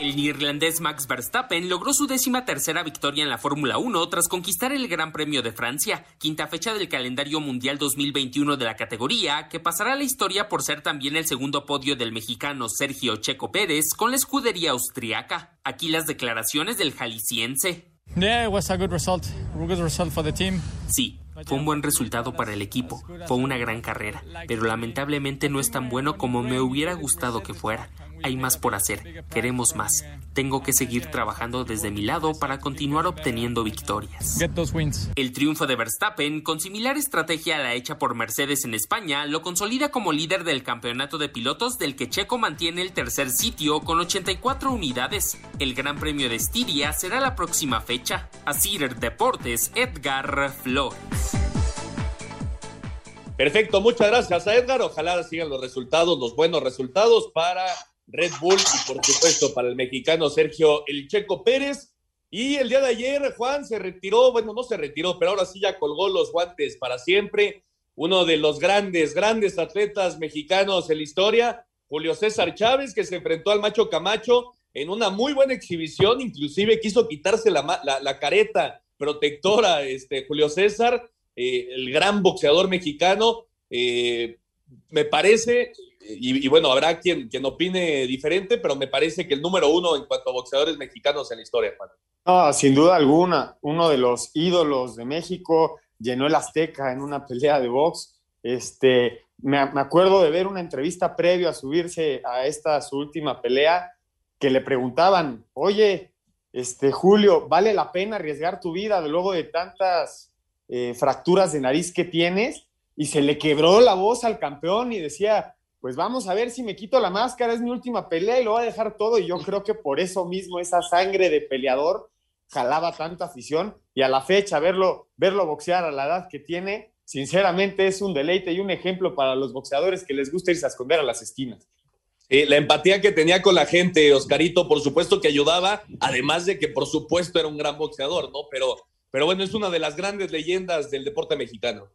El neerlandés Max Verstappen logró su décima tercera victoria en la Fórmula 1 tras conquistar el Gran Premio de Francia, quinta fecha del calendario mundial 2021 de la categoría, que pasará a la historia por ser también el segundo podio del mexicano Sergio Checo Pérez con la escudería austriaca. Aquí las declaraciones del jalisciense. Sí, fue un buen resultado para el equipo, fue una gran carrera, pero lamentablemente no es tan bueno como me hubiera gustado que fuera. Hay más por hacer, queremos más. Tengo que seguir trabajando desde mi lado para continuar obteniendo victorias. El triunfo de Verstappen, con similar estrategia a la hecha por Mercedes en España, lo consolida como líder del campeonato de pilotos del que Checo mantiene el tercer sitio con 84 unidades. El Gran Premio de Estiria será la próxima fecha. Asir Deportes, Edgar Flores. Perfecto, muchas gracias a Edgar. Ojalá sigan los resultados, los buenos resultados para Red Bull y por supuesto para el mexicano Sergio El Checo Pérez. Y el día de ayer Juan se retiró, bueno, no se retiró, pero ahora sí ya colgó los guantes para siempre. Uno de los grandes, grandes atletas mexicanos en la historia, Julio César Chávez, que se enfrentó al Macho Camacho en una muy buena exhibición, inclusive quiso quitarse la, la, careta protectora, este, Julio César, eh, el gran boxeador mexicano. Eh, me parece, y, bueno, habrá quien, quien opine diferente, pero me parece que el número uno en cuanto a boxeadores mexicanos en la historia, Juan. No, sin duda alguna, uno de los ídolos de México, llenó el Azteca en una pelea de box. Este, me, acuerdo de ver una entrevista previo a subirse a esta su última pelea, que le preguntaban, oye, este, Julio, ¿vale la pena arriesgar tu vida luego de tantas eh, fracturas de nariz que tienes? Y se le quebró la voz al campeón y decía, pues vamos a ver si me quito la máscara, es mi última pelea y lo voy a dejar todo. Y yo creo que por eso mismo esa sangre de peleador jalaba tanta afición y a la fecha verlo, verlo boxear a la edad que tiene, sinceramente es un deleite y un ejemplo para los boxeadores que les gusta irse a esconder a las esquinas. la empatía que tenía con la gente, Oscarito, por supuesto que ayudaba, además de que por supuesto era un gran boxeador, ¿no? Pero, pero bueno, es una de las grandes leyendas del deporte mexicano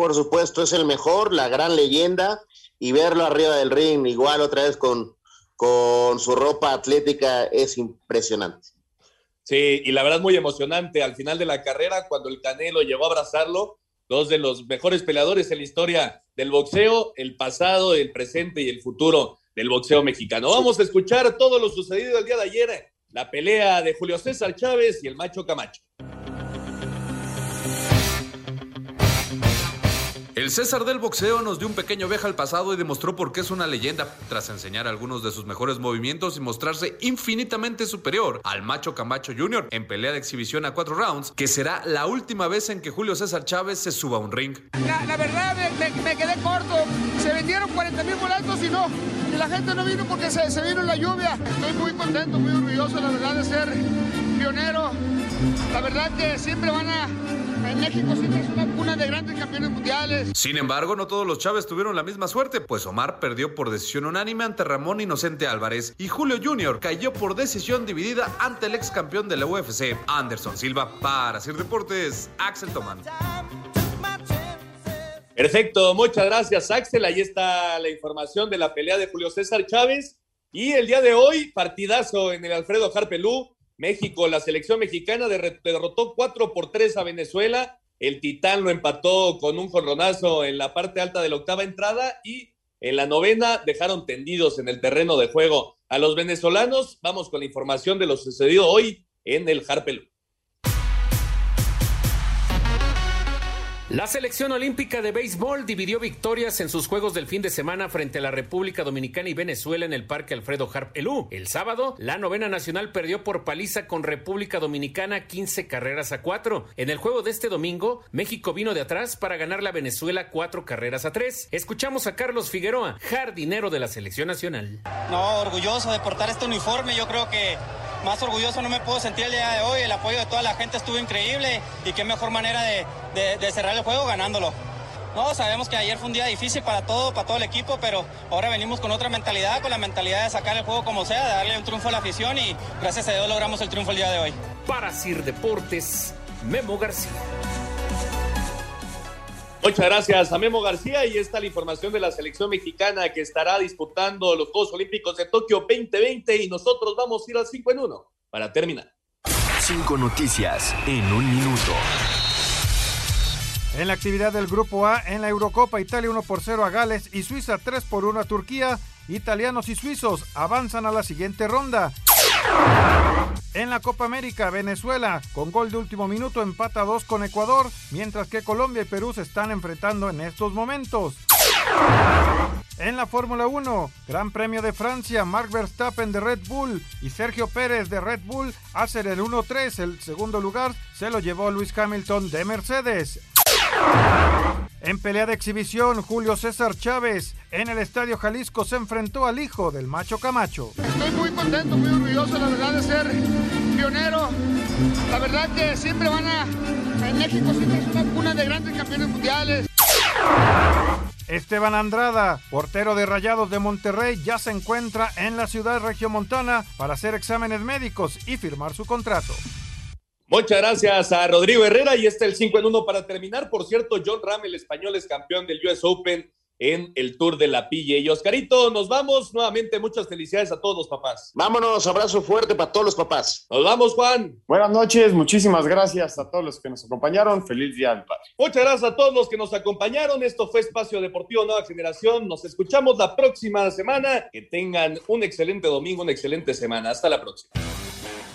por supuesto, es el mejor, la gran leyenda, y verlo arriba del ring, igual otra vez con, con su ropa atlética, es impresionante. Sí, y la verdad muy emocionante. Al final de la carrera, cuando el Canelo llegó a abrazarlo, dos de los mejores peleadores en la historia del boxeo, el pasado, el presente y el futuro del boxeo mexicano. Vamos a escuchar todo lo sucedido el día de ayer, la pelea de Julio César Chávez y el Macho Camacho. El César del boxeo nos dio un pequeño viaje al pasado y demostró por qué es una leyenda tras enseñar algunos de sus mejores movimientos y mostrarse infinitamente superior al macho Camacho Jr. en pelea de exhibición a cuatro rounds, que será la última vez en que Julio César Chávez se suba a un ring. La, verdad me, quedé corto, se vendieron 40 mil boletos y no, y la gente no vino porque se, se vino la lluvia. Estoy muy contento, muy orgulloso la verdad de ser pionero. La verdad que siempre van a México siempre es una cuna de grandes campeones mundiales. Sin embargo, no todos los Chávez tuvieron la misma suerte, pues Omar perdió por decisión unánime ante Ramón Inocente Álvarez y Julio Jr. cayó por decisión dividida ante el ex campeón de la UFC, Anderson Silva. Para hacer deportes, Axel Toman. Perfecto, muchas gracias Axel. Ahí está la información de la pelea de Julio César Chávez. Y el día de hoy, partidazo en el Alfredo Harpelú. México, la selección mexicana derrotó 4 por 3 a Venezuela. El Titán lo empató con un jorronazo en la parte alta de la octava entrada y en la novena dejaron tendidos en el terreno de juego a los venezolanos. Vamos con la información de lo sucedido hoy en el Harpelú. La selección olímpica de béisbol dividió victorias en sus juegos del fin de semana frente a la República Dominicana y Venezuela en el Parque Alfredo Harp Elú. El sábado, la novena nacional perdió por paliza con República Dominicana 15 carreras a 4. En el juego de este domingo, México vino de atrás para ganar la Venezuela 4 carreras a 3. Escuchamos a Carlos Figueroa, jardinero de la selección nacional. No, orgulloso de portar este uniforme. Yo creo que más orgulloso no me puedo sentir el día de hoy. El apoyo de toda la gente estuvo increíble y qué mejor manera de, cerrar el juego ganándolo. No, sabemos que ayer fue un día difícil para todo, para todo el equipo, pero ahora venimos con otra mentalidad, con la mentalidad de sacar el juego como sea, de darle un triunfo a la afición y gracias a Dios logramos el triunfo el día de hoy. Para Sir Deportes, Memo García. Muchas gracias a Memo García y esta la información de la selección mexicana que estará disputando los Juegos Olímpicos de Tokio 2020 y nosotros vamos a ir al 5 en 1 para terminar. Cinco noticias en un minuto. En la actividad del Grupo A, en la Eurocopa, Italia 1 por 0 a Gales y Suiza 3 por 1 a Turquía. Italianos y suizos avanzan a la siguiente ronda. En la Copa América, Venezuela, con gol de último minuto, empata 2 con Ecuador, mientras que Colombia y Perú se están enfrentando en estos momentos. En la Fórmula 1, Gran Premio de Francia, Mark Verstappen de Red Bull y Sergio Pérez de Red Bull hacen el 1-3. El segundo lugar se lo llevó Luis Hamilton de Mercedes. En pelea de exhibición, Julio César Chávez en el Estadio Jalisco se enfrentó al hijo del Macho Camacho. Estoy muy contento, muy orgulloso, la verdad, de ser pionero. La verdad que siempre van a... En México siempre es una cuna de grandes campeones mundiales. Esteban Andrada, portero de Rayados de Monterrey, ya se encuentra en la ciudad regiomontana para hacer exámenes médicos y firmar su contrato. Muchas gracias a Rodrigo Herrera y este el 5 en 1 para terminar. Por cierto, John Ram, el español, es campeón del US Open en el Tour de la Pilla. Y Oscarito, nos vamos nuevamente. Muchas felicidades a todos los papás. Vámonos, abrazo fuerte para todos los papás. Nos vamos, Juan. Buenas noches, muchísimas gracias a todos los que nos acompañaron. Feliz día del padre. Muchas gracias a todos los que nos acompañaron. Esto fue Espacio Deportivo Nueva Generación. Nos escuchamos la próxima semana. Que tengan un excelente domingo, una excelente semana. Hasta la próxima.